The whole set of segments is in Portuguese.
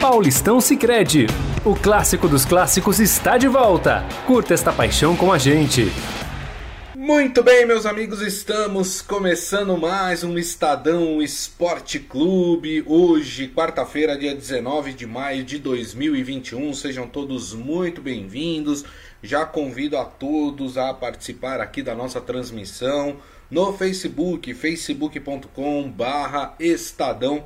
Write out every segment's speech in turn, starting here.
Paulistão Sicredi. O clássico dos clássicos está de volta. Curta esta paixão com a gente. Muito bem, meus amigos, estamos começando mais um Estadão Esporte Clube. Hoje, quarta-feira, dia 19 de maio de 2021. Sejam todos muito bem-vindos. Já convido a todos a participar aqui da nossa transmissão no Facebook, facebook.com/barra Estadão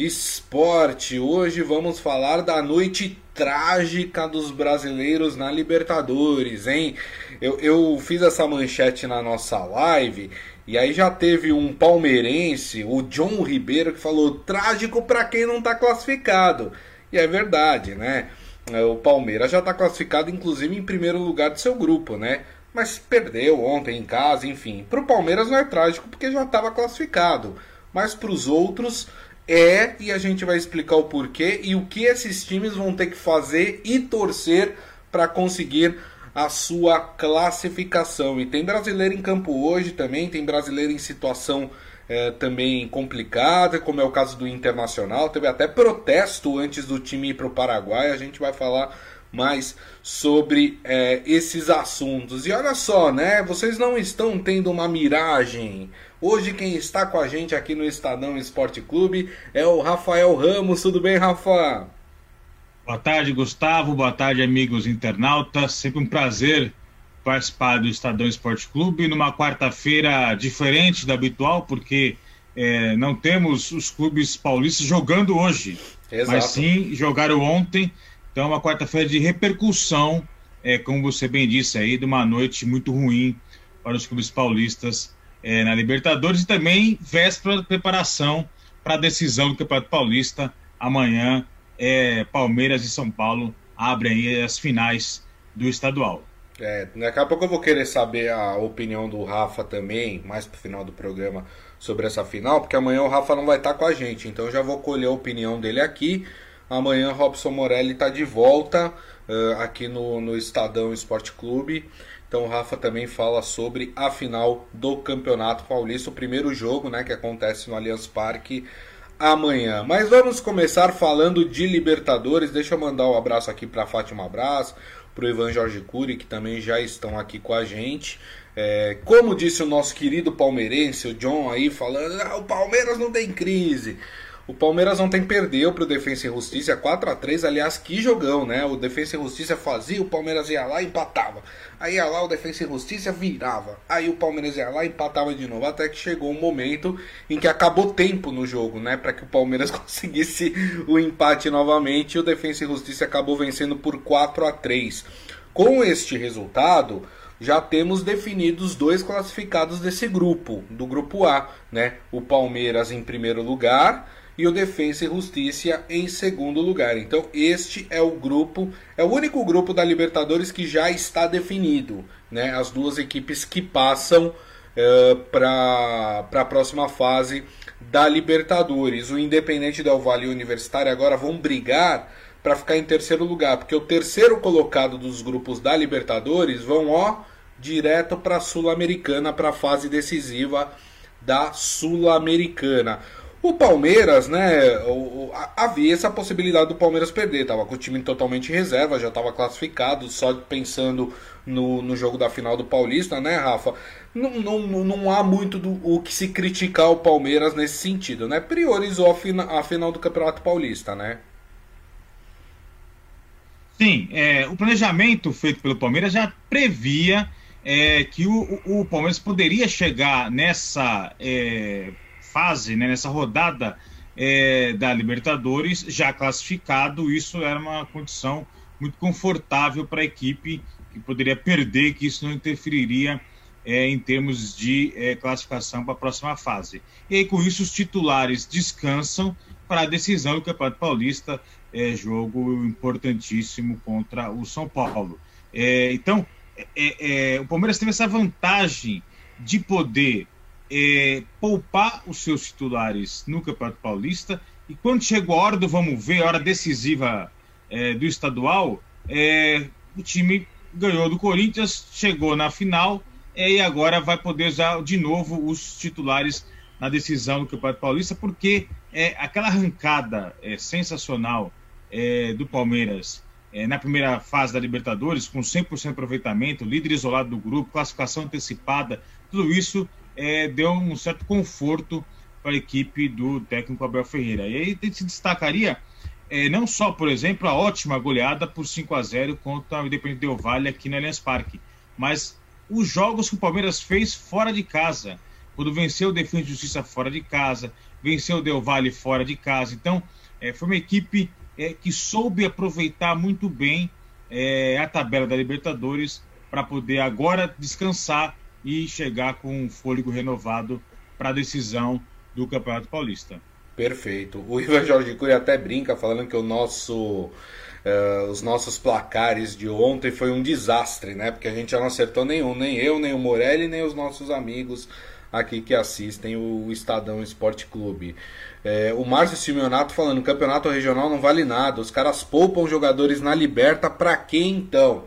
Esporte. Hoje vamos falar da noite trágica dos brasileiros na Libertadores, hein? Eu, eu fiz essa manchete na nossa live e aí já teve um palmeirense, o John Ribeiro, que falou trágico para quem não tá classificado. E é verdade, né? O Palmeiras já está classificado, inclusive, em primeiro lugar do seu grupo, né? Mas perdeu ontem em casa, enfim. Para o Palmeiras não é trágico porque já estava classificado. Mas para os outros é, e a gente vai explicar o porquê e o que esses times vão ter que fazer e torcer para conseguir a sua classificação. E tem brasileiro em campo hoje também, tem brasileiro em situação é, também complicada, como é o caso do Internacional. Teve até protesto antes do time ir para o Paraguai. A gente vai falar mais sobre é, esses assuntos. E olha só, né? Vocês não estão tendo uma miragem. Hoje quem está com a gente aqui no Estadão Esporte Clube é o Rafael Ramos. Tudo bem, Rafa? Boa tarde, Gustavo. Boa tarde, amigos internautas. Sempre um prazer participar do Estadão Esporte Clube numa quarta-feira diferente da habitual, porque é, não temos os clubes paulistas jogando hoje, Exato. mas sim jogaram ontem então, uma quarta-feira de repercussão, é, como você bem disse aí, de uma noite muito ruim para os clubes paulistas é, na Libertadores e também véspera de preparação para a decisão do Campeonato Paulista. Amanhã, é, Palmeiras e São Paulo abrem aí as finais do estadual. É, daqui a pouco eu vou querer saber a opinião do Rafa também, mais pro final do programa, sobre essa final, porque amanhã o Rafa não vai estar com a gente, então eu já vou colher a opinião dele aqui. Amanhã Robson Morelli está de volta uh, aqui no, no Estadão Esporte Clube. Então o Rafa também fala sobre a final do Campeonato Paulista, o primeiro jogo né, que acontece no Allianz Parque amanhã. Mas vamos começar falando de Libertadores. Deixa eu mandar um abraço aqui para Fátima Braz, para o Ivan Jorge Cury, que também já estão aqui com a gente. É, como disse o nosso querido palmeirense, o John aí, falando: ah, o Palmeiras não tem crise. O Palmeiras ontem perdeu para o Defensa e Justiça 4 a 3 aliás, que jogão, né? O Defensa e Justiça fazia, o Palmeiras ia lá e empatava. Aí ia lá, o Defensa e Justiça virava. Aí o Palmeiras ia lá e empatava de novo. Até que chegou um momento em que acabou tempo no jogo, né? Para que o Palmeiras conseguisse o empate novamente. E o Defensa e Justiça acabou vencendo por 4 a 3 Com este resultado, já temos definidos dois classificados desse grupo, do grupo A, né? O Palmeiras em primeiro lugar e o Defensa e Justiça em segundo lugar. Então, este é o grupo, é o único grupo da Libertadores que já está definido, né? As duas equipes que passam uh, eh, para a próxima fase da Libertadores. O Independente Del Valle e o Universitário agora vão brigar para ficar em terceiro lugar, porque o terceiro colocado dos grupos da Libertadores vão ó direto para a Sul-Americana, para a fase decisiva da Sul-Americana. O Palmeiras, né, o, havia essa possibilidade do Palmeiras perder, tava com o time totalmente reserva, já estava classificado, só pensando no, no jogo da final do Paulista, né, Rafa? Não, não, não há muito do, o que se criticar o Palmeiras nesse sentido, né? Priorizou a, fina, a final do Campeonato Paulista, né? Sim, é, o planejamento feito pelo Palmeiras já previa é, que o, o, Palmeiras poderia chegar nessa é, fase, né, nessa rodada é, da Libertadores, já classificado, isso era uma condição muito confortável para a equipe que poderia perder, que isso não interferiria é, em termos de é, classificação para a próxima fase. E aí, com isso, os titulares descansam para a decisão do Campeonato Paulista, é, jogo importantíssimo contra o São Paulo. É, então, é, é, o Palmeiras teve essa vantagem de poder é, poupar os seus titulares no Campeonato Paulista. E quando chegou a hora do vamos ver, a hora decisiva é, do estadual, é, o time ganhou do Corinthians, chegou na final é, e agora vai poder usar de novo os titulares na decisão do Campeonato Paulista, porque é, aquela arrancada é, sensacional é, do Palmeiras na primeira fase da Libertadores, com 100% de aproveitamento, líder isolado do grupo, classificação antecipada, tudo isso é, deu um certo conforto para a equipe do técnico Abel Ferreira. E aí se destacaria é, não só, por exemplo, a ótima goleada por 5 a 0 contra o Independente Del Valle aqui no Allianz Parque, mas os jogos que o Palmeiras fez fora de casa, quando venceu o Defesa de Justiça fora de casa, venceu o Del Valle fora de casa. Então, é, foi uma equipe é, que soube aproveitar muito bem é, a tabela da Libertadores para poder agora descansar e chegar com um fôlego renovado para a decisão do Campeonato Paulista. Perfeito. O Ivan Jorge Cury até brinca falando que o nosso, uh, os nossos placares de ontem foi um desastre, né? Porque a gente não acertou nenhum, nem eu, nem o Morelli, nem os nossos amigos aqui que assistem o Estadão Esporte Clube. É, o Márcio Simeonato falando, o campeonato regional não vale nada, os caras poupam jogadores na liberta, pra quê então?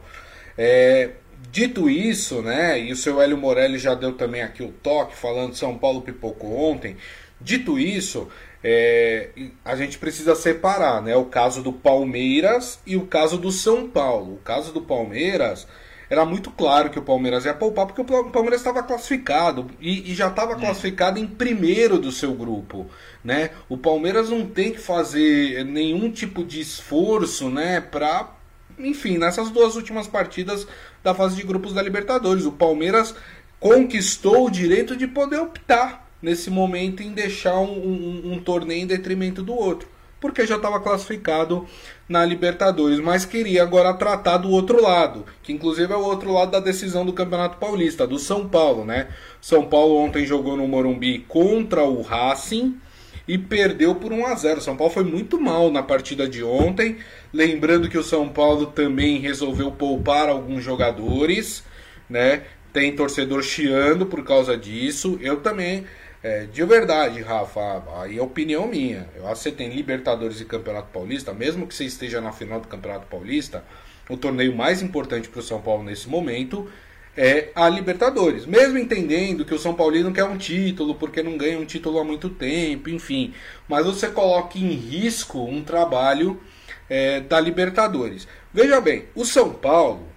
É, dito isso, né, e o seu Hélio Morelli já deu também aqui o toque, falando São Paulo pipocou ontem, dito isso, é, a gente precisa separar, né, o caso do Palmeiras e o caso do São Paulo. O caso do Palmeiras era muito claro que o Palmeiras ia poupar, porque o Palmeiras estava classificado e, e já estava é. classificado em primeiro do seu grupo. Né? O Palmeiras não tem que fazer nenhum tipo de esforço né, para. Enfim, nessas duas últimas partidas da fase de grupos da Libertadores. O Palmeiras conquistou o direito de poder optar nesse momento em deixar um, um, um torneio em detrimento do outro porque já estava classificado na Libertadores, mas queria agora tratar do outro lado, que inclusive é o outro lado da decisão do Campeonato Paulista, do São Paulo, né? São Paulo ontem jogou no Morumbi contra o Racing e perdeu por 1 a 0. São Paulo foi muito mal na partida de ontem, lembrando que o São Paulo também resolveu poupar alguns jogadores, né? Tem torcedor chiando por causa disso. Eu também é, de verdade, Rafa, aí é opinião minha. Eu acho que você tem Libertadores e Campeonato Paulista, mesmo que você esteja na final do Campeonato Paulista, o torneio mais importante para o São Paulo nesse momento é a Libertadores. Mesmo entendendo que o São Paulino quer um título, porque não ganha um título há muito tempo, enfim. Mas você coloca em risco um trabalho é, da Libertadores. Veja bem, o São Paulo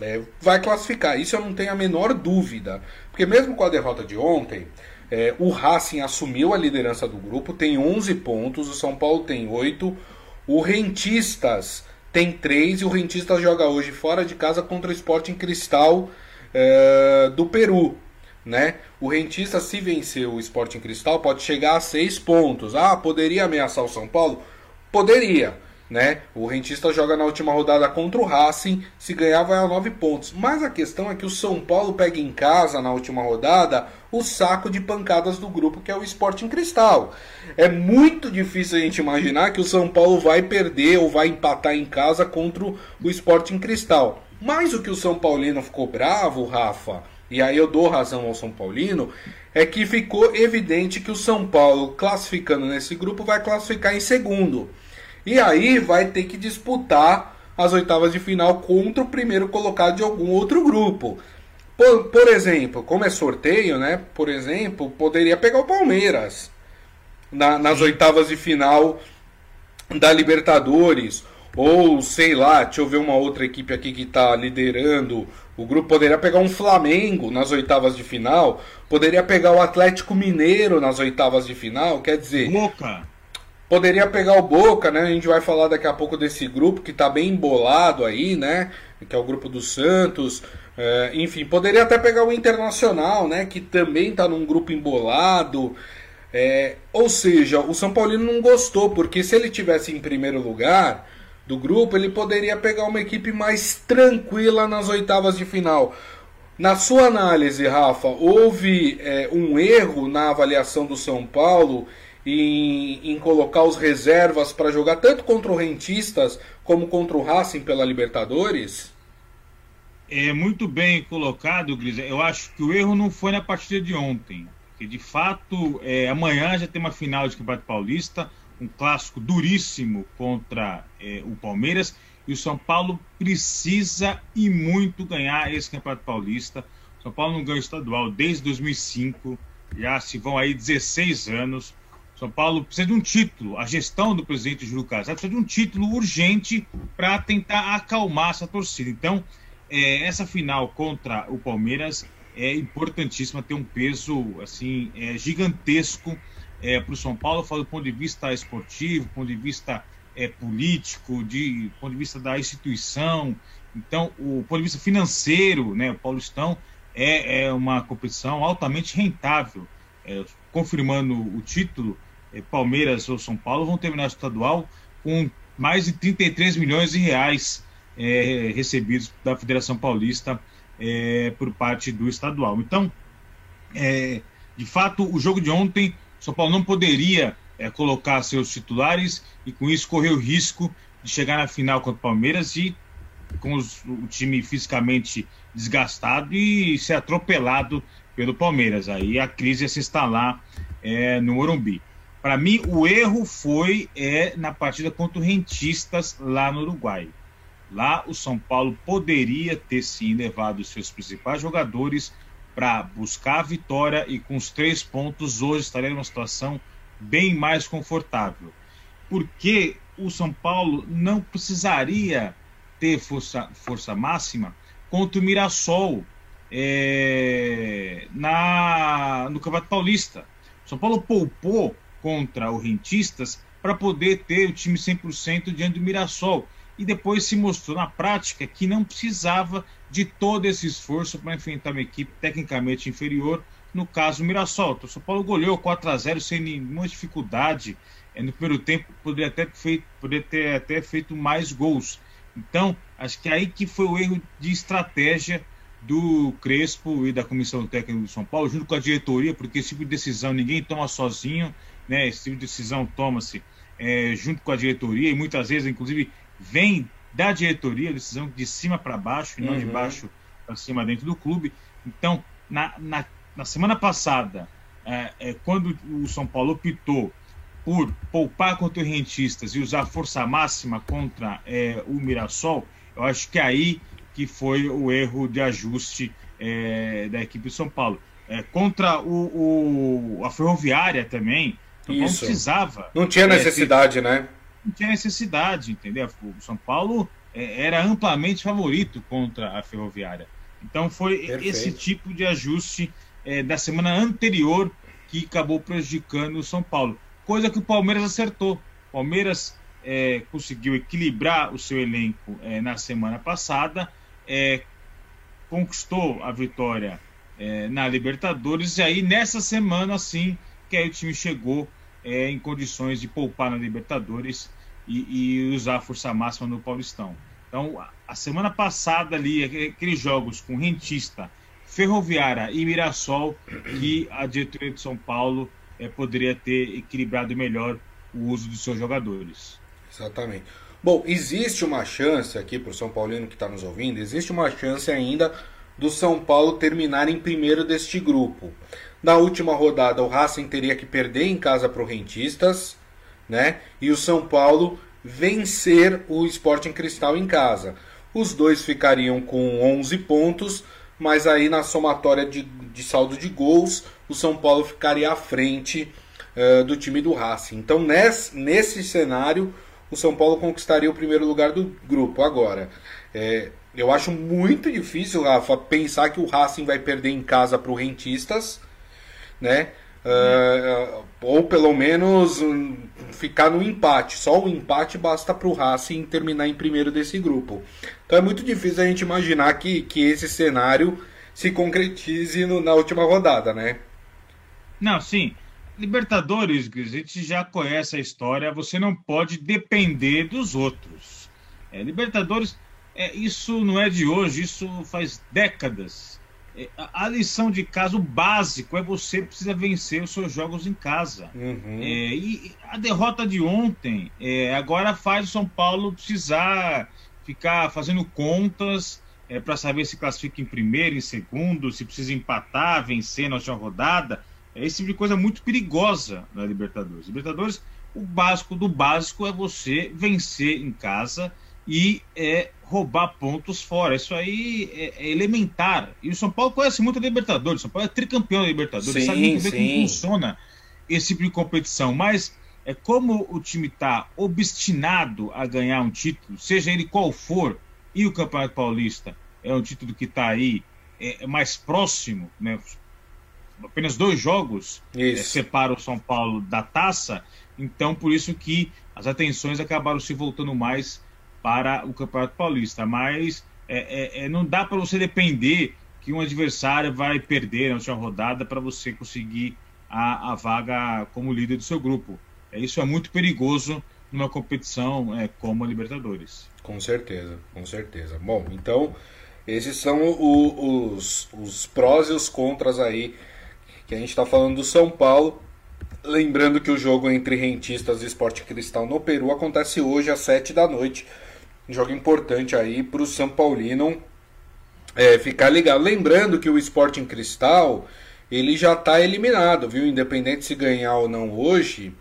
é, vai classificar, isso eu não tenho a menor dúvida. Porque mesmo com a derrota de ontem, é, o Racing assumiu a liderança do grupo, tem 11 pontos, o São Paulo tem 8, o Rentistas tem 3 e o Rentistas joga hoje fora de casa contra o Sporting Cristal é, do Peru. Né? O Rentistas, se vencer o Sporting Cristal, pode chegar a 6 pontos. Ah, poderia ameaçar o São Paulo? Poderia né? O Rentista joga na última rodada contra o Racing, se ganhar vai a 9 pontos. Mas a questão é que o São Paulo pega em casa na última rodada o saco de pancadas do grupo que é o Sporting Cristal. É muito difícil a gente imaginar que o São Paulo vai perder ou vai empatar em casa contra o Sporting Cristal. Mas o que o São Paulino ficou bravo, Rafa, e aí eu dou razão ao São Paulino, é que ficou evidente que o São Paulo, classificando nesse grupo, vai classificar em segundo. E aí vai ter que disputar as oitavas de final contra o primeiro colocado de algum outro grupo. Por, por exemplo, como é sorteio, né? Por exemplo, poderia pegar o Palmeiras na, nas oitavas de final da Libertadores. Ou sei lá, deixa eu ver uma outra equipe aqui que está liderando. O grupo poderia pegar um Flamengo nas oitavas de final. Poderia pegar o Atlético Mineiro nas oitavas de final. Quer dizer. Boca. Poderia pegar o Boca, né? A gente vai falar daqui a pouco desse grupo que tá bem embolado aí, né? Que é o grupo do Santos. É, enfim, poderia até pegar o Internacional, né? Que também tá num grupo embolado. É, ou seja, o São Paulino não gostou, porque se ele tivesse em primeiro lugar do grupo, ele poderia pegar uma equipe mais tranquila nas oitavas de final. Na sua análise, Rafa, houve é, um erro na avaliação do São Paulo em, em colocar os reservas para jogar tanto contra o Rentistas como contra o Racing pela Libertadores? É muito bem colocado, Gris. Eu acho que o erro não foi na partida de ontem. Que de fato, é, amanhã já tem uma final de Campeonato Paulista, um clássico duríssimo contra é, o Palmeiras. E o São Paulo precisa e muito ganhar esse Campeonato Paulista. O São Paulo não ganha estadual desde 2005, já se vão aí 16 anos. São Paulo precisa de um título, a gestão do presidente Júlio César precisa de um título urgente para tentar acalmar essa torcida. Então, é, essa final contra o Palmeiras é importantíssima, tem um peso assim é, gigantesco é, para o São Paulo, do ponto de vista esportivo, ponto de vista é, político, de, ponto de vista da instituição. Então, o ponto de vista financeiro, né, o Paulistão é, é uma competição altamente rentável. É, confirmando o título, é, Palmeiras ou São Paulo vão terminar o estadual com mais de 33 milhões de reais é, recebidos da Federação Paulista é, por parte do estadual. Então, é, de fato, o jogo de ontem, São Paulo não poderia é, colocar seus titulares e com isso correr o risco de chegar na final contra o Palmeiras e com os, o time fisicamente desgastado e ser atropelado pelo Palmeiras. Aí a crise ia se instalar é, no Morumbi. Para mim, o erro foi é, na partida contra o Rentistas lá no Uruguai. Lá o São Paulo poderia ter sim levado os seus principais jogadores para buscar a vitória e com os três pontos hoje estaria numa situação bem mais confortável. Porque o São Paulo não precisaria ter força, força máxima contra o Mirassol é, na, no Campeonato Paulista. São Paulo poupou contra o Rentistas para poder ter o time 100% diante do Mirassol. E depois se mostrou na prática que não precisava de todo esse esforço para enfrentar uma equipe tecnicamente inferior, no caso Mirassol. Então, o São Paulo goleou 4 a 0 sem nenhuma dificuldade. É, no primeiro tempo poderia até, feito, poderia ter até feito mais gols. Então, acho que aí que foi o erro de estratégia do Crespo e da Comissão Técnica do São Paulo, junto com a diretoria, porque esse tipo de decisão ninguém toma sozinho, né? Esse tipo de decisão toma-se é, junto com a diretoria e muitas vezes, inclusive, vem da diretoria, decisão de cima para baixo e não uhum. de baixo para cima dentro do clube. Então, na, na, na semana passada, é, é, quando o São Paulo optou por poupar contra os rentistas e usar força máxima contra é, o Mirassol, eu acho que é aí que foi o erro de ajuste é, da equipe de São Paulo. É, contra o, o, a Ferroviária também, não precisava. Não tinha necessidade, ter, né? Não tinha necessidade, entendeu? O São Paulo é, era amplamente favorito contra a Ferroviária. Então foi Perfeito. esse tipo de ajuste é, da semana anterior que acabou prejudicando o São Paulo. Coisa que o Palmeiras acertou. O Palmeiras é, conseguiu equilibrar o seu elenco é, na semana passada é, conquistou a vitória é, na Libertadores, e aí nessa semana, sim, que aí o time chegou é, em condições de poupar na Libertadores e, e, usar a força máxima no Paulistão. Então, a semana passada ali, aqueles jogos com Rentista, Ferroviária e Mirassol, que a diretoria de São Paulo é, poderia ter equilibrado melhor o uso dos seus jogadores. Exatamente. Bom, existe uma chance aqui para o São Paulino que está nos ouvindo, existe uma chance ainda do São Paulo terminar em primeiro deste grupo. Na última rodada, o Racing teria que perder em casa para o Rentistas, né? E o São Paulo vencer o Sporting Cristal em casa. Os dois ficariam com 11 pontos, mas aí na somatória de, de saldo de gols, o São Paulo ficaria à frente uh, do time do Racing. Então, nesse, nesse cenário, o São Paulo conquistaria o primeiro lugar do grupo. Agora, é, eu acho muito difícil, Rafa, pensar que o Racing vai perder em casa para o Rentistas, né? Uh, ou pelo menos um, ficar no empate. Só o empate basta para o Racing terminar em primeiro desse grupo. Então é muito difícil a gente imaginar que, que esse cenário se concretize no, na última rodada, né? Não, sim. Libertadores, a gente já conhece a história, você não pode depender dos outros. É, Libertadores, é, isso não é de hoje, isso faz décadas. A, lição de caso básico é você precisa vencer os seus jogos em casa. Uhum. É, e a derrota de ontem é, agora faz o São Paulo precisar ficar fazendo contas é, para saber se classifica em primeiro, em segundo, se precisa empatar, vencer na última rodada. É esse tipo de coisa muito perigosa na Libertadores. Libertadores, o básico do básico é você vencer em casa e é roubar pontos fora. Isso aí é, é elementar. E o São Paulo conhece muito a Libertadores. O São Paulo é tricampeão da Libertadores, sim, sabe muito bem como funciona esse tipo de competição, mas é como o time está obstinado a ganhar um título, seja ele qual for, e o Campeonato Paulista é um título que está aí é, é, mais próximo, né? apenas dois jogos é, separam o São Paulo da taça, então por isso que as atenções acabaram se voltando mais para o Campeonato Paulista. Mas é, é, é não dá para você depender que um adversário vai perder na última rodada para você conseguir a, a, vaga como líder do seu grupo. É, isso é muito perigoso numa competição é, como a Libertadores. Com certeza, com certeza. Bom, então esses são o, os, os prós e os contras aí que a gente está falando do São Paulo. Lembrando que o jogo entre Rentistas e Esporte Cristal no Peru acontece hoje às 7 da noite. Jogo importante aí para o São Paulino é, ficar ligado. Lembrando que o Sporting Cristal ele já está eliminado, viu? Independente se ganhar ou não hoje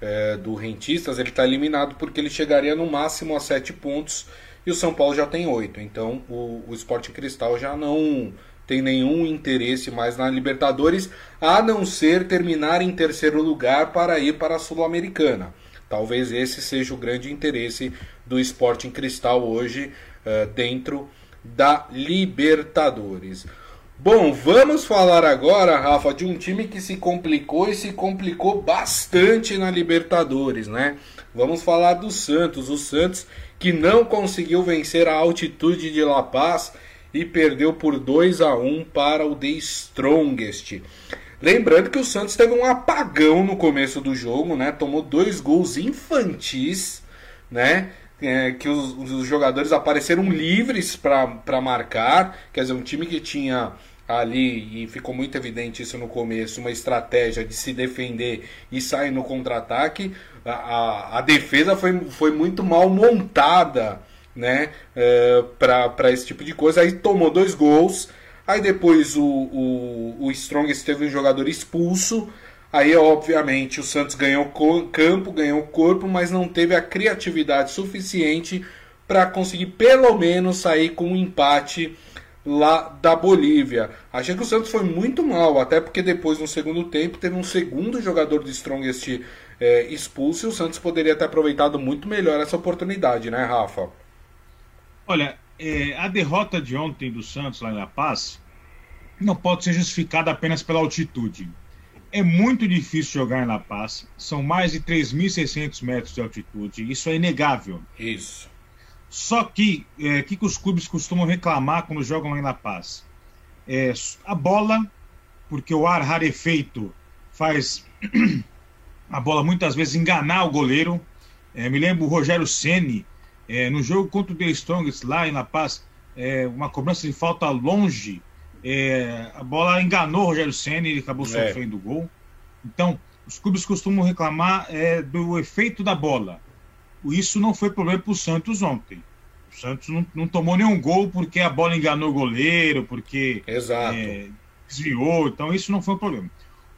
é, do Rentistas, ele está eliminado porque ele chegaria no máximo a 7 pontos e o São Paulo já tem 8. Então o, o Sporting Cristal já não tem nenhum interesse mais na Libertadores, a não ser terminar em terceiro lugar para ir para a Sul-Americana. Talvez esse seja o grande interesse do Sporting Cristal hoje uh, dentro da Libertadores. Bom, vamos falar agora, Rafa, de um time que se complicou e se complicou bastante na Libertadores, né? Vamos falar do Santos, o Santos que não conseguiu vencer a altitude de La Paz e perdeu por 2 a 1 para o The Strongest. Lembrando que o Santos teve um apagão no começo do jogo, né? Tomou dois gols infantis, né? É, que os, os, jogadores apareceram livres para marcar. Quer dizer, um time que tinha ali, e ficou muito evidente isso no começo, uma estratégia de se defender e sair no contra-ataque. A, a, a defesa foi, foi muito mal montada né, é, para esse tipo de coisa. Aí tomou dois gols. Aí depois o, o, o Strongest teve um jogador expulso. Aí, obviamente, o Santos ganhou campo, ganhou corpo, mas não teve a criatividade suficiente para conseguir pelo menos sair com um empate lá da Bolívia. Achei que o Santos foi muito mal, até porque depois, no segundo tempo, teve um segundo jogador do Strongest é, expulso e o Santos poderia ter aproveitado muito melhor essa oportunidade, né, Rafa? Olha, é, a derrota de ontem do Santos lá em La Paz não pode ser justificada apenas pela altitude. É muito difícil jogar em La Paz, são mais de 3.600 metros de altitude, isso é inegável. Isso. Só que, é, que, que os clubes costumam reclamar quando jogam lá em La Paz? É, a bola, porque o ar rarefeito faz a bola muitas vezes enganar o goleiro. É, me lembro o Rogério Ceni é, no jogo contra o The Strongest, lá em La Paz, é, uma cobrança de falta longe, é, a bola enganou o Rogério Senna e ele acabou é. sofrendo o gol. Então, os clubes costumam reclamar é, do efeito da bola. Isso não foi problema para o Santos ontem. O Santos não, não, tomou nenhum gol porque a bola enganou o goleiro, porque é, desviou. Então, isso não foi um problema.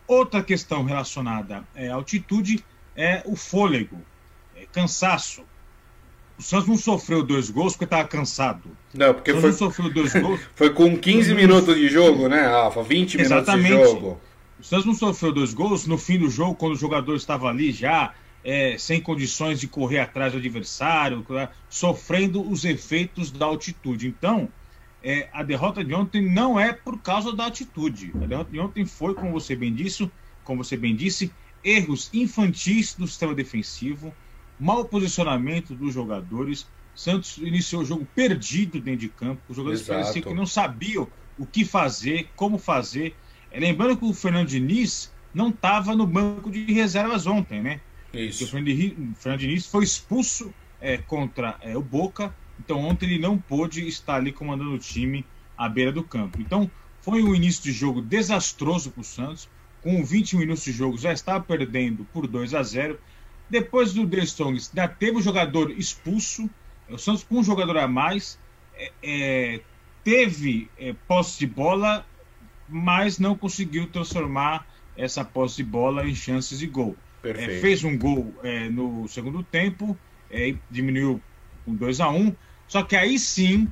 Outra questão relacionada à altitude é o fôlego, cansaço. O Santos não sofreu dois gols porque estava cansado. Não, porque foi, não sofreu dois gols. foi com 15 minutos de jogo, né, Rafa? 20 Exatamente. minutos de jogo. O Santos não sofreu dois gols no fim do jogo, quando o jogador estava ali já é, sem condições de correr atrás do adversário, sofrendo os efeitos da altitude. Então, é, a derrota de ontem não é por causa da altitude. A derrota de ontem foi, como você bem disse, como você bem disse, erros infantis do sistema defensivo mau posicionamento dos jogadores. Santos iniciou o jogo perdido dentro de campo. Os jogadores Exato. pareciam que não sabiam o que fazer, como fazer. É, lembrando que o Fernando Diniz não estava no banco de reservas ontem, né? Isso. o Fernando Diniz foi expulso é, contra é, o Boca, então ontem ele não pôde estar ali comandando o time à beira do campo. Então foi um início de jogo desastroso para o Santos. Com 20 minutos de jogo já estava perdendo por 2 a 0 depois do The Strongs, ainda teve um jogador expulso, o Santos com um jogador a mais, é, é, teve é, posse de bola, mas não conseguiu transformar essa posse de bola em chances de gol. É, fez um gol é, no segundo tempo, é, diminuiu com 2 a 1 um, só que aí sim,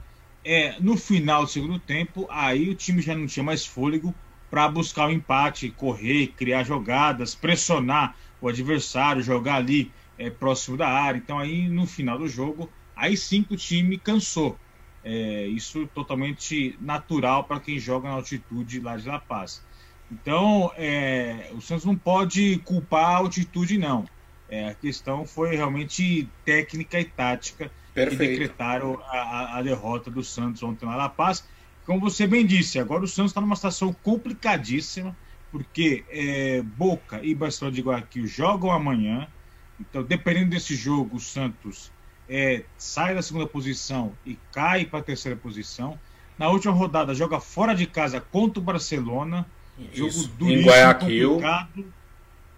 no final do segundo tempo, aí o time já não tinha mais fôlego, para buscar o empate, correr, criar jogadas, pressionar o adversário, jogar ali é, próximo da área. Então aí no final do jogo, aí sim que o time cansou. É, isso totalmente natural para quem joga na altitude lá de La Paz. Então, é, o Santos não pode culpar a altitude, não. É, a questão foi realmente técnica e tática Perfeito. que decretaram a, a, derrota do Santos ontem na La Paz. Como você bem disse, agora o Santos está numa situação complicadíssima, porque é, Boca e Barcelona de Guayaquil jogam amanhã. Então, dependendo desse jogo, o Santos é, sai da segunda posição e cai para a terceira posição. Na última rodada, joga fora de casa contra o Barcelona. Jogo duríssimo, em Guayaquil. complicado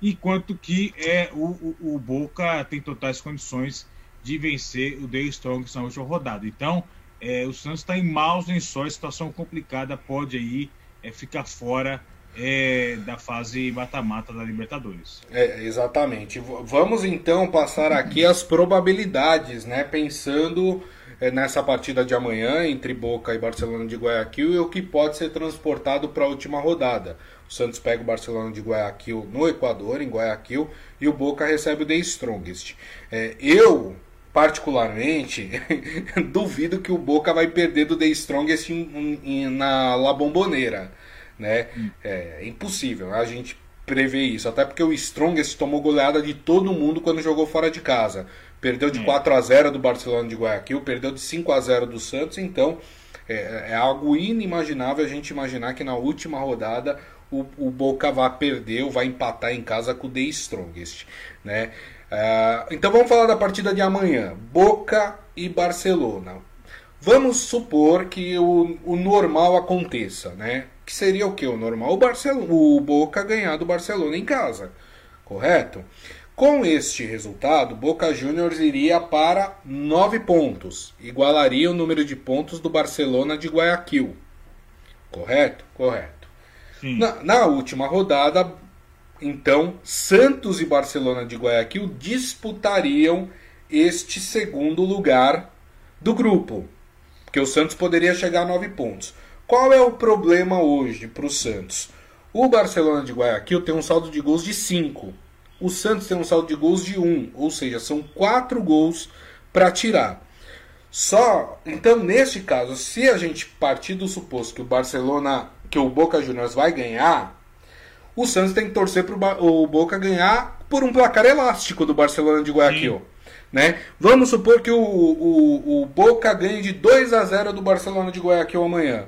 enquanto que é o, o, o, Boca tem totais condições de vencer o The Strong na última rodada. Então, é, o Santos está em maus lençóis, situação complicada, pode aí é, ficar fora é, da fase mata-mata da Libertadores. É, exatamente. Vamos então passar aqui as probabilidades, né? Pensando é, nessa partida de amanhã entre Boca e Barcelona de Guayaquil e o que pode ser transportado para a última rodada. O Santos pega o Barcelona de Guayaquil no Equador, em Guayaquil, e o Boca recebe o The Strongest. É, eu, particularmente, duvido que o Boca vai perder do The Strongest em, em, na La Bombonera. Né? Hum. É, impossível a gente prever isso, até porque o Strongest tomou goleada de todo mundo quando jogou fora de casa. Perdeu de hum. 4 a 0 do Barcelona de Guayaquil, perdeu de 5 a 0 do Santos, então é, é algo inimaginável a gente imaginar que na última rodada o, o Boca vai perder ou vai empatar em casa com o The Strongest. Né? Uh, então vamos falar da partida de amanhã. Boca e Barcelona. Vamos supor que o, o normal aconteça, né? Que seria o que? O normal? O, Barcelona, o Boca ganhar do Barcelona em casa, correto? Com este resultado, Boca Juniors iria para 9 pontos, igualaria o número de pontos do Barcelona de Guayaquil. Correto? Correto. Na, na, última rodada, então, Santos e Barcelona de Guayaquil disputariam este segundo lugar do grupo. Porque o Santos poderia chegar a nove pontos. Qual é o problema hoje para o Santos? O Barcelona de Guayaquil tem um saldo de gols de 5. O Santos tem um saldo de gols de 1. Um, ou seja, são quatro gols para tirar. Só, então, neste caso, se a gente partir do suposto que o Barcelona que o Boca Juniors vai ganhar, o Santos tem que torcer para o Boca ganhar por um placar elástico do Barcelona de Guayaquil. Né? Vamos supor que o, o, o, Boca ganhe de 2 a 0 do Barcelona de Guayaquil amanhã.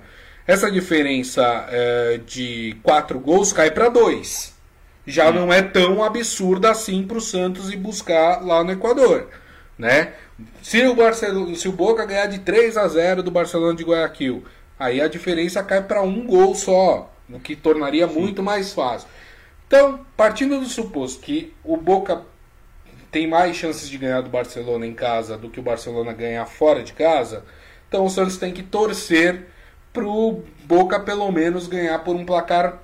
Essa diferença é, de 4 gols cai para 2. Já hum. não é tão absurda assim para o Santos ir buscar lá no Equador. Né? Se, o Barcelona, se o Boca ganhar de 3 a 0 do Barcelona de Guayaquil Aí a diferença cai para um gol só, o que tornaria Sim. muito mais fácil. Então, partindo do suposto que o Boca tem mais chances de ganhar do Barcelona em casa do que o Barcelona ganhar fora de casa, então o Santos tem que torcer para o Boca pelo menos ganhar por um placar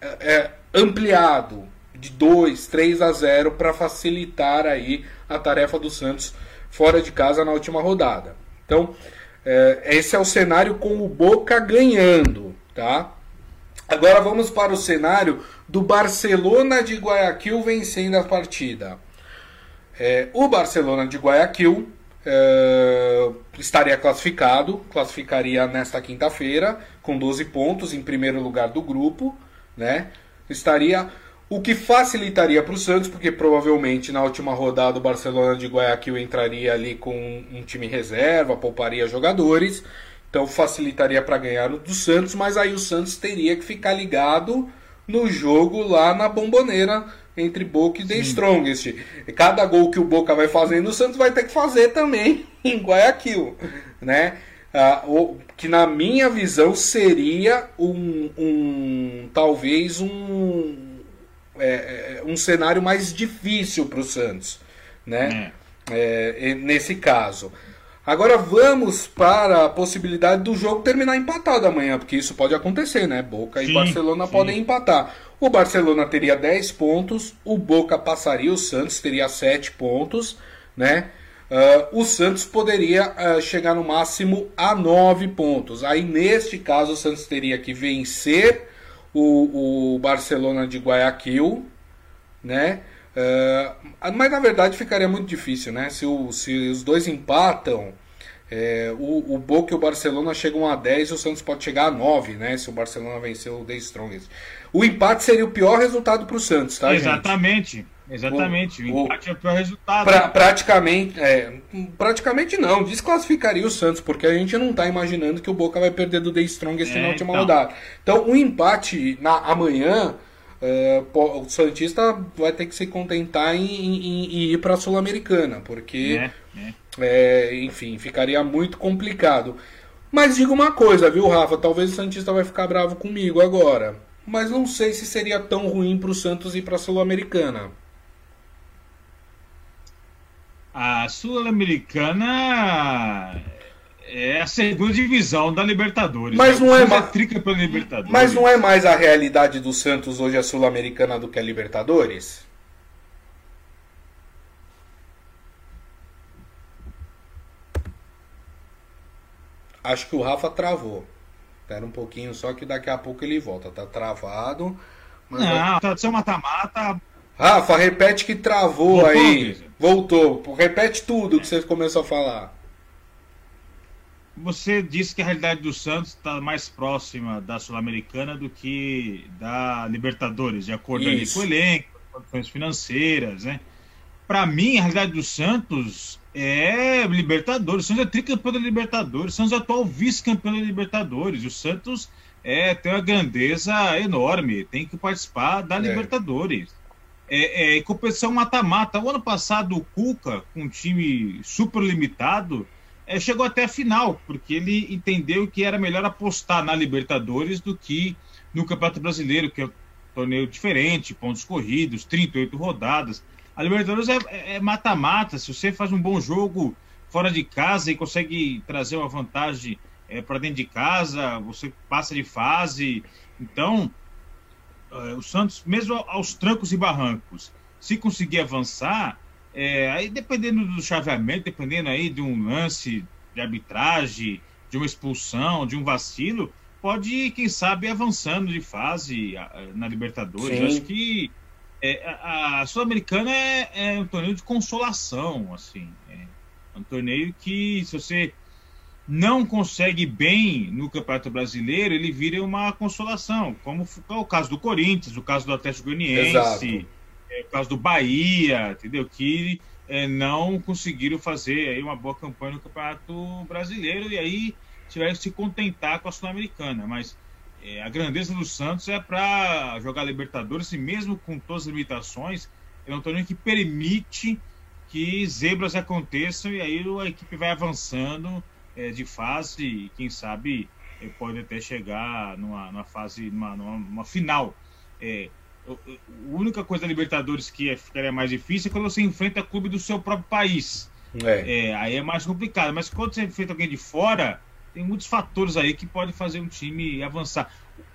é, é ampliado de 2, 3 a 0 para facilitar aí a tarefa do Santos fora de casa na última rodada. Então, é, esse é o cenário com o Boca ganhando, tá? Agora vamos para o cenário do Barcelona de Guayaquil vencendo a partida. É, o Barcelona de Guayaquil é, estaria classificado, classificaria nesta quinta-feira com 12 pontos em primeiro lugar do grupo, né? Estaria o que facilitaria para o Santos, porque provavelmente na última rodada o Barcelona de Guayaquil entraria ali com um time reserva, pouparia jogadores, então facilitaria para ganhar o do Santos, mas aí o Santos teria que ficar ligado no jogo lá na bomboneira entre Boca e The Strongest. Cada gol que o Boca vai fazendo, o Santos vai ter que fazer também em Guayaquil, né? Ah, o, que na minha visão seria um, um talvez um é, é, um cenário mais difícil para o Santos, né? É. é nesse caso. Agora vamos para a possibilidade do jogo terminar empatado amanhã, porque isso pode acontecer, né? Boca sim, e Barcelona sim. podem empatar. O Barcelona teria 10 pontos, o Boca passaria, o Santos teria 7 pontos, né? Uh, o Santos poderia uh, chegar no máximo a 9 pontos. Aí, neste caso, o Santos teria que vencer o, o Barcelona de Guayaquil, né? Uh, mas na verdade ficaria muito difícil, né? Se, o, se os dois empatam, é, o, o Boca e o Barcelona chegam a 10 e o Santos pode chegar a 9, né? Se o Barcelona vencer o The Strongest. O empate seria o pior resultado para o Santos, tá? Exatamente. Gente? Exatamente, o, o empate é o pior resultado. Pra, praticamente, é, praticamente não, desclassificaria o Santos, porque a gente não está imaginando que o Boca vai perder do The Strongest é, na última então. rodada. Então, o empate na amanhã, é, o Santista vai ter que se contentar em, em, em ir para a Sul-Americana, porque, é, é. é, enfim, ficaria muito complicado. Mas diga uma coisa, viu, Rafa? Talvez o Santista vai ficar bravo comigo agora. Mas não sei se seria tão ruim para o Santos ir para a Sul-Americana a Sul-Americana é a segunda divisão da Libertadores. Mas não é, mais trica pela Libertadores. Mas não é mais a realidade do Santos hoje a Sul-Americana do que a Libertadores? Acho que o Rafa travou. Espera um pouquinho só que daqui a pouco ele volta. Tá travado. Mas não, tá mata-mata. Rafa, repete que travou Voltou, aí. Voltou. Repete tudo que você começou a falar. Você disse que a realidade do Santos está mais próxima da Sul-Americana do que da Libertadores, de acordo ali com o elenco, condições financeiras, né? Para mim, a realidade do Santos é Libertadores. O Santos é tricampeão da Libertadores. O Santos é atual vice-campeão da Libertadores. O Santos é, tem uma grandeza enorme. Tem que participar da é. Libertadores é, é, competição mata-mata. O ano passado, o Cuca, com um time super limitado, é, chegou até a final, porque ele entendeu que era melhor apostar na Libertadores do que no Campeonato Brasileiro, que é um torneio diferente, pontos corridos, 38 rodadas. A Libertadores é, é mata-mata. Se você faz um bom jogo fora de casa e consegue trazer uma vantagem é, para dentro de casa, você passa de fase. Então, uh, o Santos, mesmo aos trancos e barrancos, se conseguir avançar, é, aí dependendo do chaveamento, dependendo aí de um lance de arbitragem, de uma expulsão, de um vacilo, pode, quem sabe, avançando de fase na Libertadores. Acho que é, a, a Sul-Americana é, é, um torneio de consolação, assim. É um torneio que, se você não consegue bem no Campeonato Brasileiro, ele vira uma consolação, como é o caso do Corinthians, o caso do Atlético Goianiense, é, o caso do Bahia, entendeu? Que é, não conseguiram fazer aí uma boa campanha no Campeonato Brasileiro e aí tiveram que se contentar com a Sul-Americana. Mas é, a grandeza do Santos é para jogar Libertadores e mesmo com todas as limitações, é um torneio que permite que zebras aconteçam e aí a equipe vai avançando é, de fase e quem sabe é, pode até chegar numa, numa fase, numa, numa final. É, a única coisa da Libertadores que é, ficaria mais difícil é quando você enfrenta clube do seu próprio país. É. é. aí é mais complicado. Mas quando você enfrenta alguém de fora, tem muitos fatores aí que podem fazer um time avançar.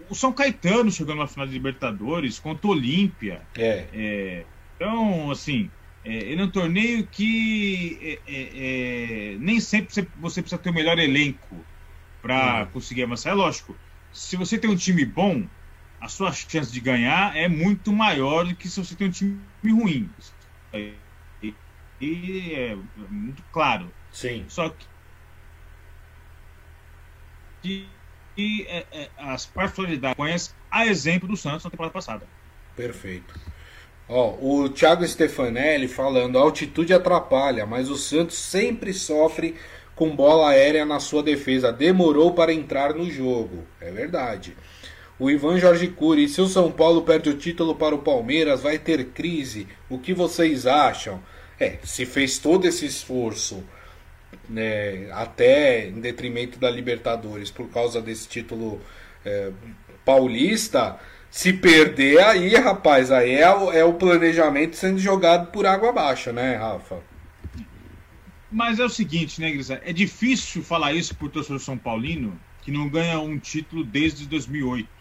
O São Caetano chegando na final de Libertadores contra o Olímpia. É. é. então, assim, é, ele é um torneio que é, é, é nem sempre você, você, precisa ter o melhor elenco para uhum. conseguir avançar. É lógico, se você tem um time bom, a sua chance de ganhar é muito maior do que se você tem um time ruim. E, e é muito claro. Sim. Só que e, e é, é, as particularidades conhece a exemplo do Santos na temporada passada. Perfeito. Ó, o Thiago Stefanelli falando, a altitude atrapalha, mas o Santos sempre sofre com bola aérea na sua defesa. Demorou para entrar no jogo. É verdade. O Ivan Jorge Cury, se o São Paulo perde o título para o Palmeiras, vai ter crise. O que vocês acham? É, se fez todo esse esforço, né, até em detrimento da Libertadores, por causa desse título é, paulista, se perder aí, rapaz, aí é, é o planejamento sendo jogado por água abaixo, né, Rafa? Mas é o seguinte, né, Grisa? É difícil falar isso por torcedor São Paulino que não ganha um título desde 2008.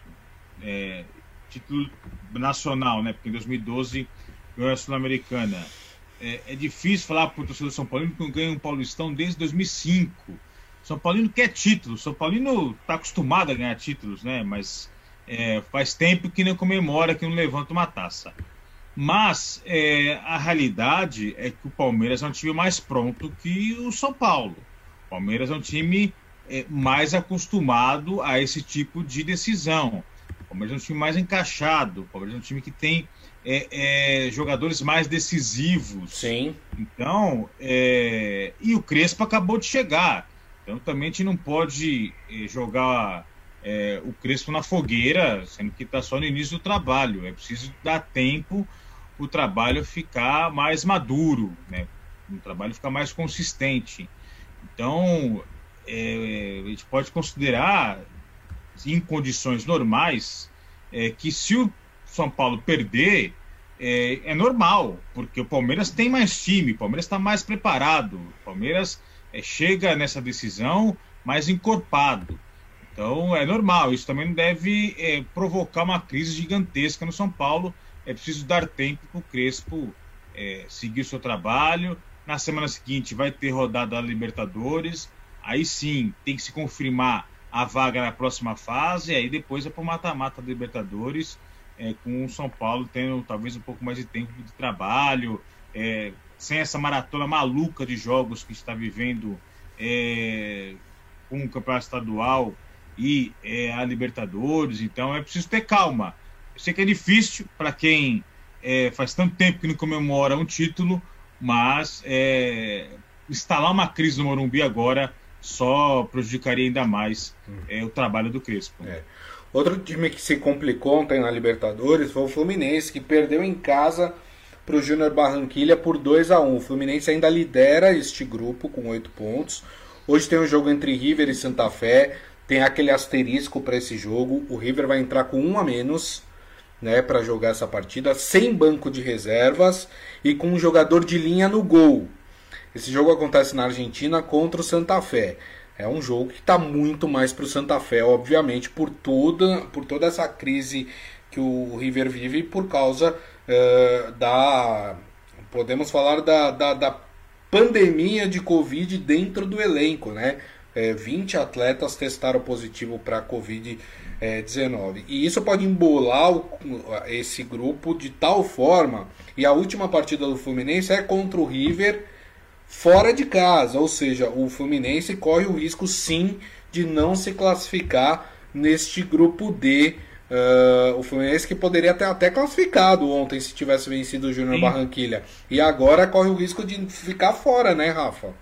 É, título nacional, né? Porque em 2012 ganhou a Sul-Americana. É, é, difícil falar por torcedor São Paulino que não ganha um Paulistão desde 2005. São Paulino quer título. São Paulino está acostumado a ganhar títulos, né? Mas é, faz tempo que não comemora, que não levanta uma taça. Mas é, a realidade é que o Palmeiras é um time mais pronto que o São Paulo. O Palmeiras é um time é, mais acostumado a esse tipo de decisão. O Palmeiras é um time mais encaixado. O Palmeiras é um time que tem é, é, jogadores mais decisivos. Sim. Então, é, e o Crespo acabou de chegar. Então também a gente não pode é, jogar é, o Crespo na fogueira, sendo que está só no início do trabalho. É preciso dar tempo o trabalho ficar mais maduro, né? o trabalho ficar mais consistente. Então, é, a gente pode considerar, em condições normais, é, que se o São Paulo perder, é, é, normal, porque o Palmeiras tem mais time, o Palmeiras está mais preparado, o Palmeiras é, chega nessa decisão mais encorpado. Então é normal, isso também não deve é, provocar uma crise gigantesca no São Paulo. É preciso dar tempo para o Crespo é, seguir o seu trabalho. Na semana seguinte vai ter rodada da Libertadores. Aí sim tem que se confirmar a vaga na próxima fase. Aí depois é para o mata-mata da Libertadores, é, com o São Paulo tendo talvez um pouco mais de tempo de trabalho, é, sem essa maratona maluca de jogos que está vivendo é, com o campeonato estadual e é, a Libertadores, então é preciso ter calma. Eu sei que é difícil para quem é, faz tanto tempo que não comemora um título, mas é, instalar uma crise no Morumbi agora só prejudicaria ainda mais é, o trabalho do Crespo. É. Outro time que se complicou ontem na Libertadores foi o Fluminense, que perdeu em casa para o Júnior Barranquilha por 2 a 1 O Fluminense ainda lidera este grupo com 8 pontos. Hoje tem um jogo entre River e Santa Fé tem aquele asterisco para esse jogo. O River vai entrar com um a menos né, para jogar essa partida, sem banco de reservas e com um jogador de linha no gol. Esse jogo acontece na Argentina contra o Santa Fé. É um jogo que está muito mais para o Santa Fé, obviamente, por toda, por toda essa crise que o River vive por causa uh, da. Podemos falar da, da, da pandemia de Covid dentro do elenco, né? é, 20 atletas testaram positivo para a Covid-19. É, e isso pode embolar o, esse grupo de tal forma. E a última partida do Fluminense é contra o River fora de casa. Ou seja, o Fluminense corre o risco sim de não se classificar neste grupo D. Uh, o Fluminense que poderia ter até classificado ontem se tivesse vencido o Júnior Barranquilha. E agora corre o risco de ficar fora, né, Rafa?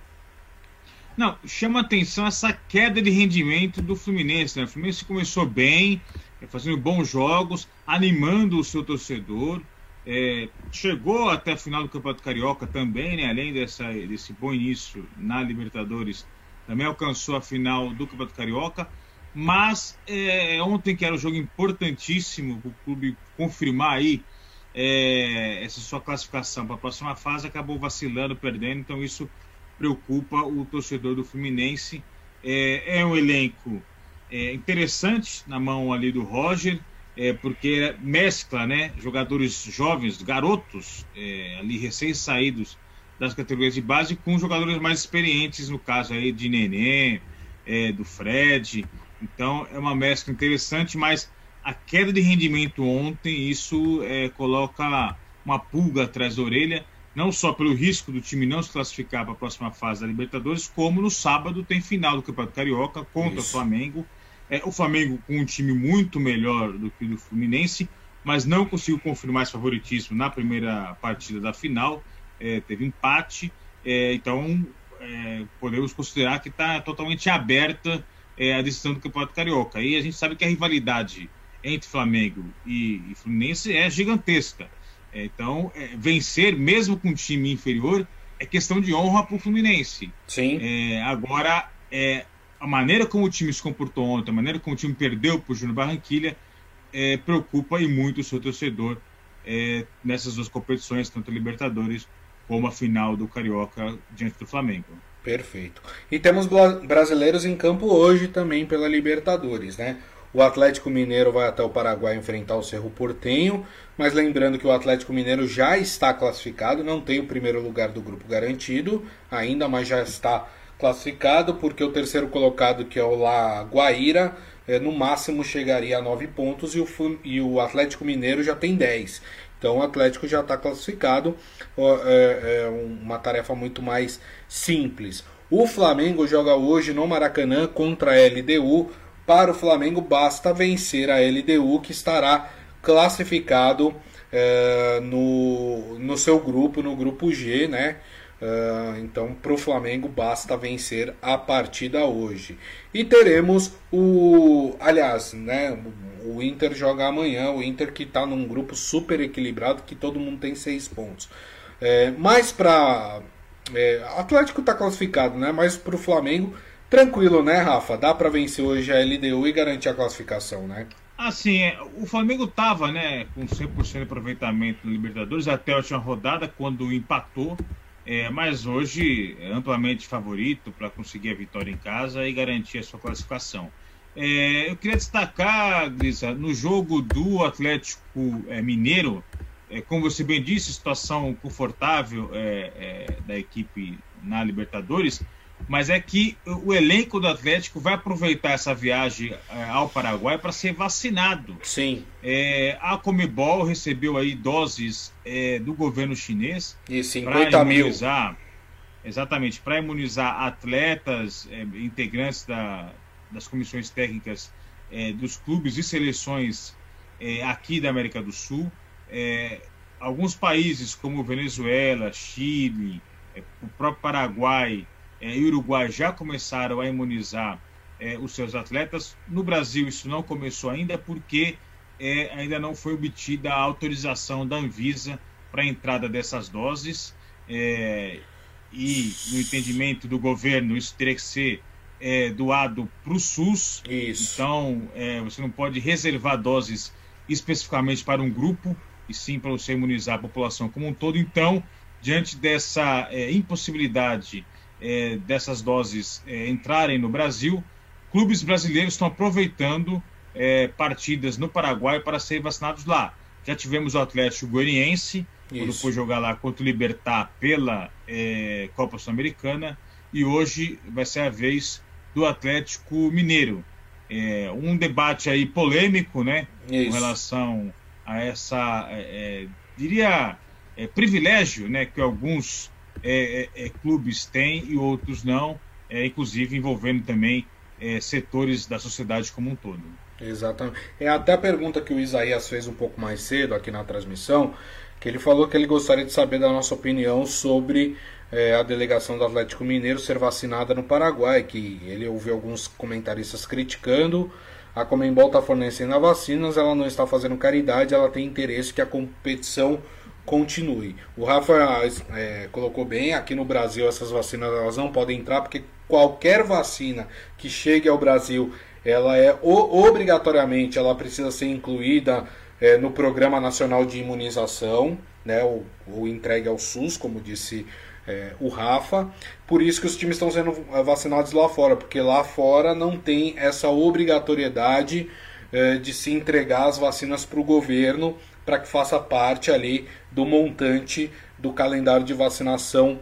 Não, chama atenção essa queda de rendimento do Fluminense. Né? O Fluminense começou bem, fazendo bons jogos, animando o seu torcedor. É, chegou até a final do Campeonato Carioca também, né? além dessa, desse bom início na Libertadores, também alcançou a final do Campeonato Carioca. Mas é, ontem, que era um jogo importantíssimo para o clube confirmar aí é, essa sua classificação para a próxima fase, acabou vacilando, perdendo. Então, isso preocupa o torcedor do Fluminense. É, é um elenco é, interessante na mão ali do Roger, é, porque mescla né, jogadores jovens, garotos, é, ali recém-saídos das categorias de base, com jogadores mais experientes, no caso aí de Nenê, é, do Fred. Então é uma mescla interessante, mas a queda de rendimento ontem, isso é, coloca uma pulga atrás da orelha não só pelo risco do time não se classificar para a próxima fase da Libertadores, como no sábado tem final do Campeonato Carioca contra o Flamengo. É, o Flamengo com um time muito melhor do que o do Fluminense, mas não conseguiu confirmar esse favoritismo na primeira partida da final. É, teve empate, é, então é, podemos considerar que está totalmente aberta é, a decisão do Campeonato Carioca. E a gente sabe que a rivalidade entre Flamengo e, e Fluminense é gigantesca. Então, é, vencer, mesmo com um time inferior, é questão de honra para o Fluminense. Sim. Agora, é, a maneira como o time se comportou ontem, a maneira como o time perdeu para o Júnior Barranquilha, é, preocupa e muito o seu torcedor é, nessas duas competições, tanto a Libertadores como a final do Carioca diante do Flamengo. Perfeito. E temos brasileiros em campo hoje também pela Libertadores, né? O Atlético Mineiro vai até o Paraguai enfrentar o Cerro Portenho, mas lembrando que o Atlético Mineiro já está classificado, não tem o primeiro lugar do grupo garantido ainda, mas já está classificado, porque o terceiro colocado, que é o La Guaíra, é, no máximo chegaria a 9 pontos e o, e o Atlético Mineiro já tem 10. Então o Atlético já está classificado, é, é uma tarefa muito mais simples. O Flamengo joga hoje no Maracanã contra a LDU. Para o Flamengo basta vencer a LDU que estará classificado é, no, no seu grupo, no grupo G, né? Uh, então, para o Flamengo basta vencer a partida hoje. E teremos o. Aliás, né? O Inter joga amanhã. O Inter que está num grupo super equilibrado, que todo mundo tem seis pontos. É, mas para. É, Atlético está classificado, né? Mas para o Flamengo, tranquilo, né, Rafa? Dá para vencer hoje a LDU e garantir a classificação, né? Assim, é, o Flamengo estava né, com 100% de aproveitamento no Libertadores até a última rodada, quando empatou é, mas hoje é amplamente favorito para conseguir a vitória em casa e garantir a sua classificação. É, eu queria destacar, Grisa, no jogo do Atlético é, Mineiro, é, como você bem disse, situação confortável é, é, da equipe na Libertadores, mas é que o elenco do Atlético vai aproveitar essa viagem é, ao Paraguai para ser vacinado. Sim. É, a Comebol recebeu aí doses é, do governo chinês. E 50 mil. Exatamente, para imunizar atletas, é, integrantes da, das comissões técnicas é, dos clubes e seleções é, aqui da América do Sul. alguns países como Venezuela, Chile, o próprio Paraguai, é, e Uruguai já começaram a imunizar é, os seus atletas. No Brasil, isso não começou ainda porque é, ainda não foi obtida a autorização da Anvisa para a entrada dessas doses. É, e, no entendimento do governo, isso teria que ser é, doado para o SUS. Isso. Então, é, você não pode reservar doses especificamente para um grupo, e sim para você imunizar a população como um todo. Então, diante dessa impossibilidade é, dessas doses é, entrarem no Brasil, clubes brasileiros estão aproveitando é, partidas no Paraguai para serem vacinados lá. Já tivemos o Atlético Goianiense, quando foi jogar lá contra o Libertar pela é, Copa Sul-Americana, e hoje vai ser a vez do Atlético Mineiro. É, um debate aí polêmico, né, Isso. com relação a essa, é, diria, privilégio, né, que alguns é, é, é, clubes têm e outros não, é, inclusive envolvendo também é, setores da sociedade como um todo. Exatamente. É até a pergunta que o Isaías fez um pouco mais cedo aqui na transmissão, que ele falou que ele gostaria de saber da nossa opinião sobre é, a delegação do Atlético Mineiro ser vacinada no Paraguai, que ele ouviu alguns comentaristas criticando. A Comembol está fornecendo as vacinas, ela não está fazendo caridade, ela tem interesse que a competição continue. O Rafa é, colocou bem, aqui no Brasil essas vacinas elas não podem entrar, porque qualquer vacina que chegue ao Brasil, ela é obrigatoriamente, ela precisa ser incluída é, no Programa Nacional de Imunização, né, ou, ou entregue ao SUS, como disse é, o Rafa. Por isso que os times estão sendo vacinados lá fora, porque lá fora não tem essa obrigatoriedade é, de se entregar as vacinas para o governo para que faça parte ali do montante do calendário de vacinação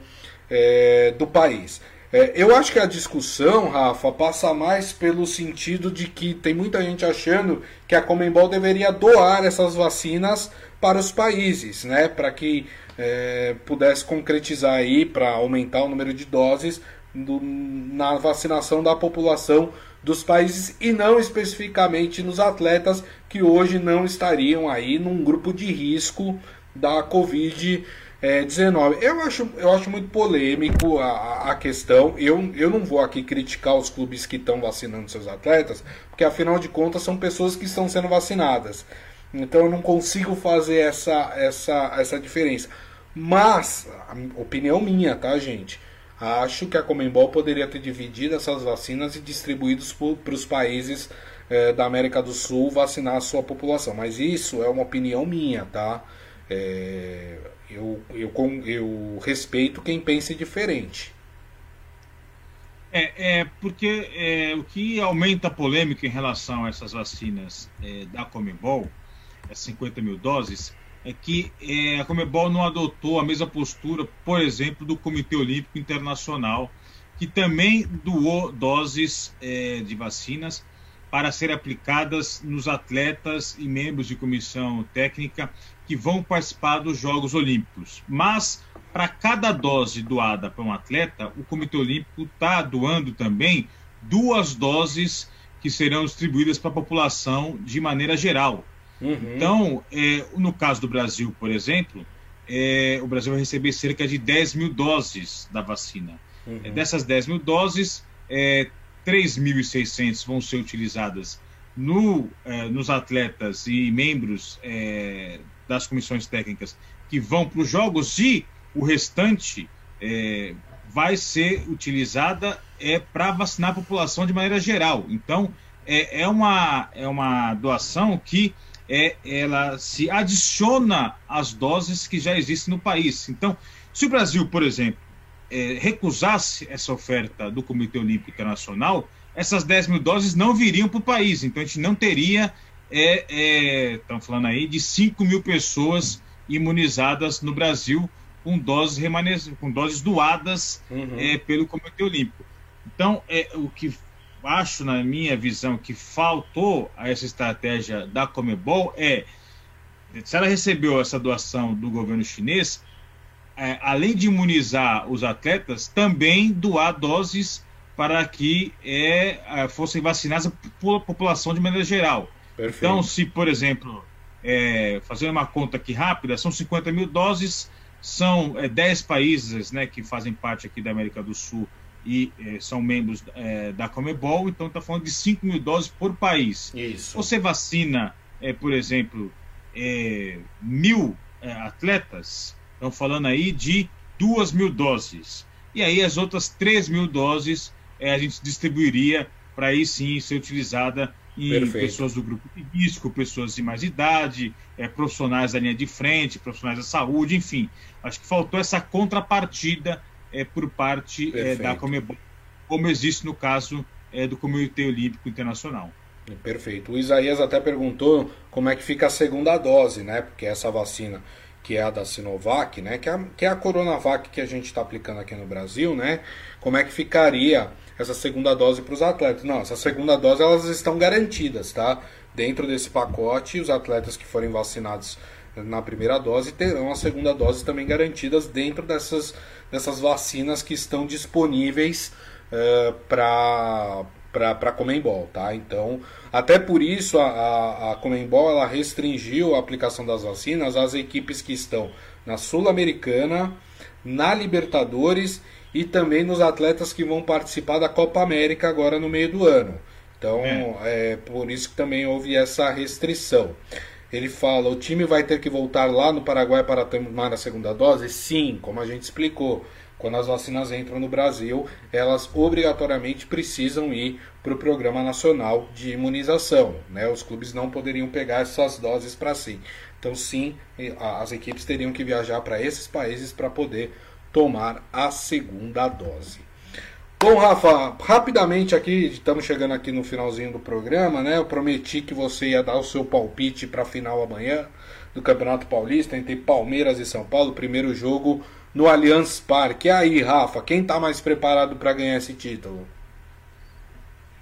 é, do país. É, eu acho que a discussão, Rafa, passa mais pelo sentido de que tem muita gente achando que a Comembol deveria doar essas vacinas para os países, né, para que é, pudesse concretizar aí para aumentar o número de doses do, na vacinação da população dos países e não especificamente nos atletas que hoje não estariam aí num grupo de risco da Covid-19. Eu acho, eu acho muito polêmico a, a questão. Eu, eu não vou aqui criticar os clubes que estão vacinando seus atletas, porque afinal de contas são pessoas que estão sendo vacinadas. Então eu não consigo fazer essa, essa, essa diferença. Mas, opinião minha, tá, gente? Acho que a Comembol poderia ter dividido essas vacinas e distribuído para os países é, da América do Sul vacinar a sua população. Mas isso é uma opinião minha, tá? É, eu, eu, eu respeito quem pense diferente. É, é porque é, o que aumenta a polêmica em relação a essas vacinas é, da Comebol, as 50 mil doses, é que é, a Comebol não adotou a mesma postura, por exemplo, do Comitê Olímpico Internacional, que também doou doses é, de vacinas para serem aplicadas nos atletas e membros de comissão técnica que vão participar dos Jogos Olímpicos. Mas, para cada dose doada para um atleta, o Comitê Olímpico está doando também duas doses que serão distribuídas para a população de maneira geral. Uhum. Então, é, no caso do Brasil, por exemplo, é, o Brasil vai receber cerca de 10 mil doses da vacina. Uhum. É, dessas 10 mil doses, é, 3.600 vão ser utilizadas no, é, nos atletas e membros é, das comissões técnicas que vão para os jogos e o restante vai ser utilizada é, para vacinar a população de maneira geral. Então, é, é, uma, é uma doação que é, ela se adiciona às doses que já existem no país. Então, se o Brasil, por exemplo, é, recusasse essa oferta do Comitê Olímpico Internacional, essas 10 mil doses não viriam para o país. Então, a gente não teria, é, é, estamos falando aí, de 5 mil pessoas imunizadas no Brasil com doses, remanez... com doses doadas uhum. é, pelo Comitê Olímpico. Então, é, o que acho, na minha visão, que faltou a essa estratégia da Comebol é, se ela recebeu essa doação do governo chinês, é, além de imunizar os atletas, também doar doses para que é, é fossem vacinadas a população de maneira geral. Perfeito. Então, se, por exemplo, é, fazendo uma conta aqui rápida, são 50 mil doses, são é, 10 países né, que fazem parte aqui da América do Sul e é, são membros é, da Comebol, então está falando de 5 mil doses por país. Isso. Você vacina, é, por exemplo, é, mil é, atletas, estão falando aí de 2 mil doses. E aí as outras 3 mil doses é, a gente distribuiria para aí sim ser utilizada em Perfeito. pessoas do grupo de risco, pessoas de mais idade, profissionais da linha de frente, profissionais da saúde, enfim. Acho que faltou essa contrapartida é, por parte é, da Comebol, como existe no caso é, do Comitê Olímpico Internacional. Perfeito. O Isaías até perguntou como é que fica a segunda dose, né? Porque essa vacina que é a da Sinovac, né? Que é a, que é a Coronavac que a gente está aplicando aqui no Brasil, né? Como é que ficaria essa segunda dose para os atletas. Não, essa segunda dose elas estão garantidas, tá? Dentro desse pacote, os atletas que forem vacinados na primeira dose terão a segunda dose também garantidas dentro dessas, dessas vacinas que estão disponíveis uh, para para a Comembol, tá? Então, até por isso a, a, a Comembol ela restringiu a aplicação das vacinas às equipes que estão na Sul-Americana, na Libertadores e também nos atletas que vão participar da Copa América agora no meio do ano. Então, é, é por isso que também houve essa restrição. Ele fala: o time vai ter que voltar lá no Paraguai para tomar a segunda dose? Sim, como a gente explicou. Quando as vacinas entram no Brasil, elas obrigatoriamente precisam ir para o Programa Nacional de Imunização. Né? Os clubes não poderiam pegar essas doses para si. Então, sim, as equipes teriam que viajar para esses países para poder tomar a segunda dose. Bom, Rafa, rapidamente aqui, estamos chegando aqui no finalzinho do programa, né? Eu prometi que você ia dar o seu palpite para a final amanhã do Campeonato Paulista entre Palmeiras e São Paulo, primeiro jogo no Allianz Parque. E aí, Rafa, quem está mais preparado para ganhar esse título?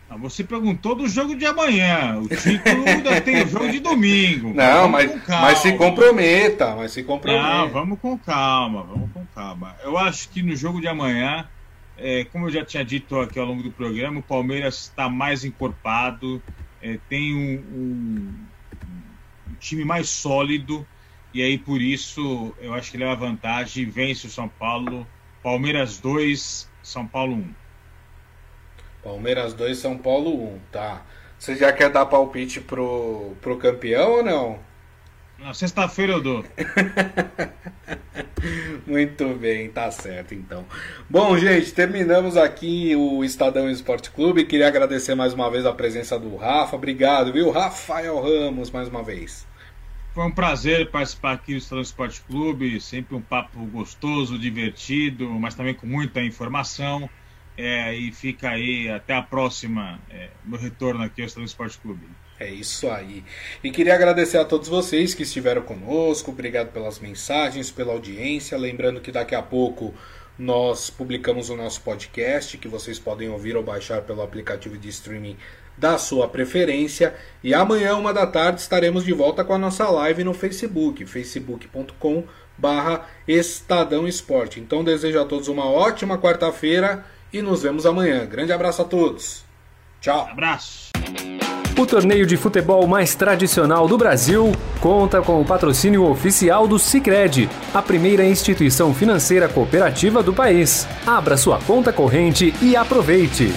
Ah, você perguntou do jogo de amanhã. O título ainda tem o jogo de domingo. Não, mas, mas se comprometa, mas se comprometa. Não, vamos com calma, vamos com calma. Eu acho que no jogo de amanhã, é, como eu já tinha dito aqui ao longo do programa, o Palmeiras está mais encorpado, é, tem um, um, um, time mais sólido, e aí por isso eu acho que leva vantagem, vence o São Paulo. Palmeiras 2, São Paulo 1. Palmeiras 2, São Paulo 1, tá. Você já quer dar palpite pro, pro campeão ou não? Na sexta-feira eu dou. Muito bem, tá certo então. Bom, gente, terminamos aqui o Estadão Esporte Clube. Queria agradecer mais uma vez a presença do Rafa. Obrigado, viu? Rafael Ramos, mais uma vez. Foi um prazer participar aqui do Estadão Esporte Clube. Sempre um papo gostoso, divertido, mas também com muita informação. É, e fica aí, até a próxima, é, meu retorno aqui ao Estado Esporte Clube. É isso aí. E queria agradecer a todos vocês que estiveram conosco. Obrigado pelas mensagens, pela audiência. Lembrando que daqui a pouco nós publicamos o nosso podcast, que vocês podem ouvir ou baixar pelo aplicativo de streaming da sua preferência. E amanhã, uma da tarde, estaremos de volta com a nossa live no Facebook, facebook.com barra Estadão Esporte. Então desejo a todos uma ótima quarta-feira e nos vemos amanhã. Grande abraço a todos. Tchau. Abraço. O torneio de futebol mais tradicional do Brasil conta com o patrocínio oficial do Sicredi, a primeira instituição financeira cooperativa do país. Abra sua conta corrente e aproveite.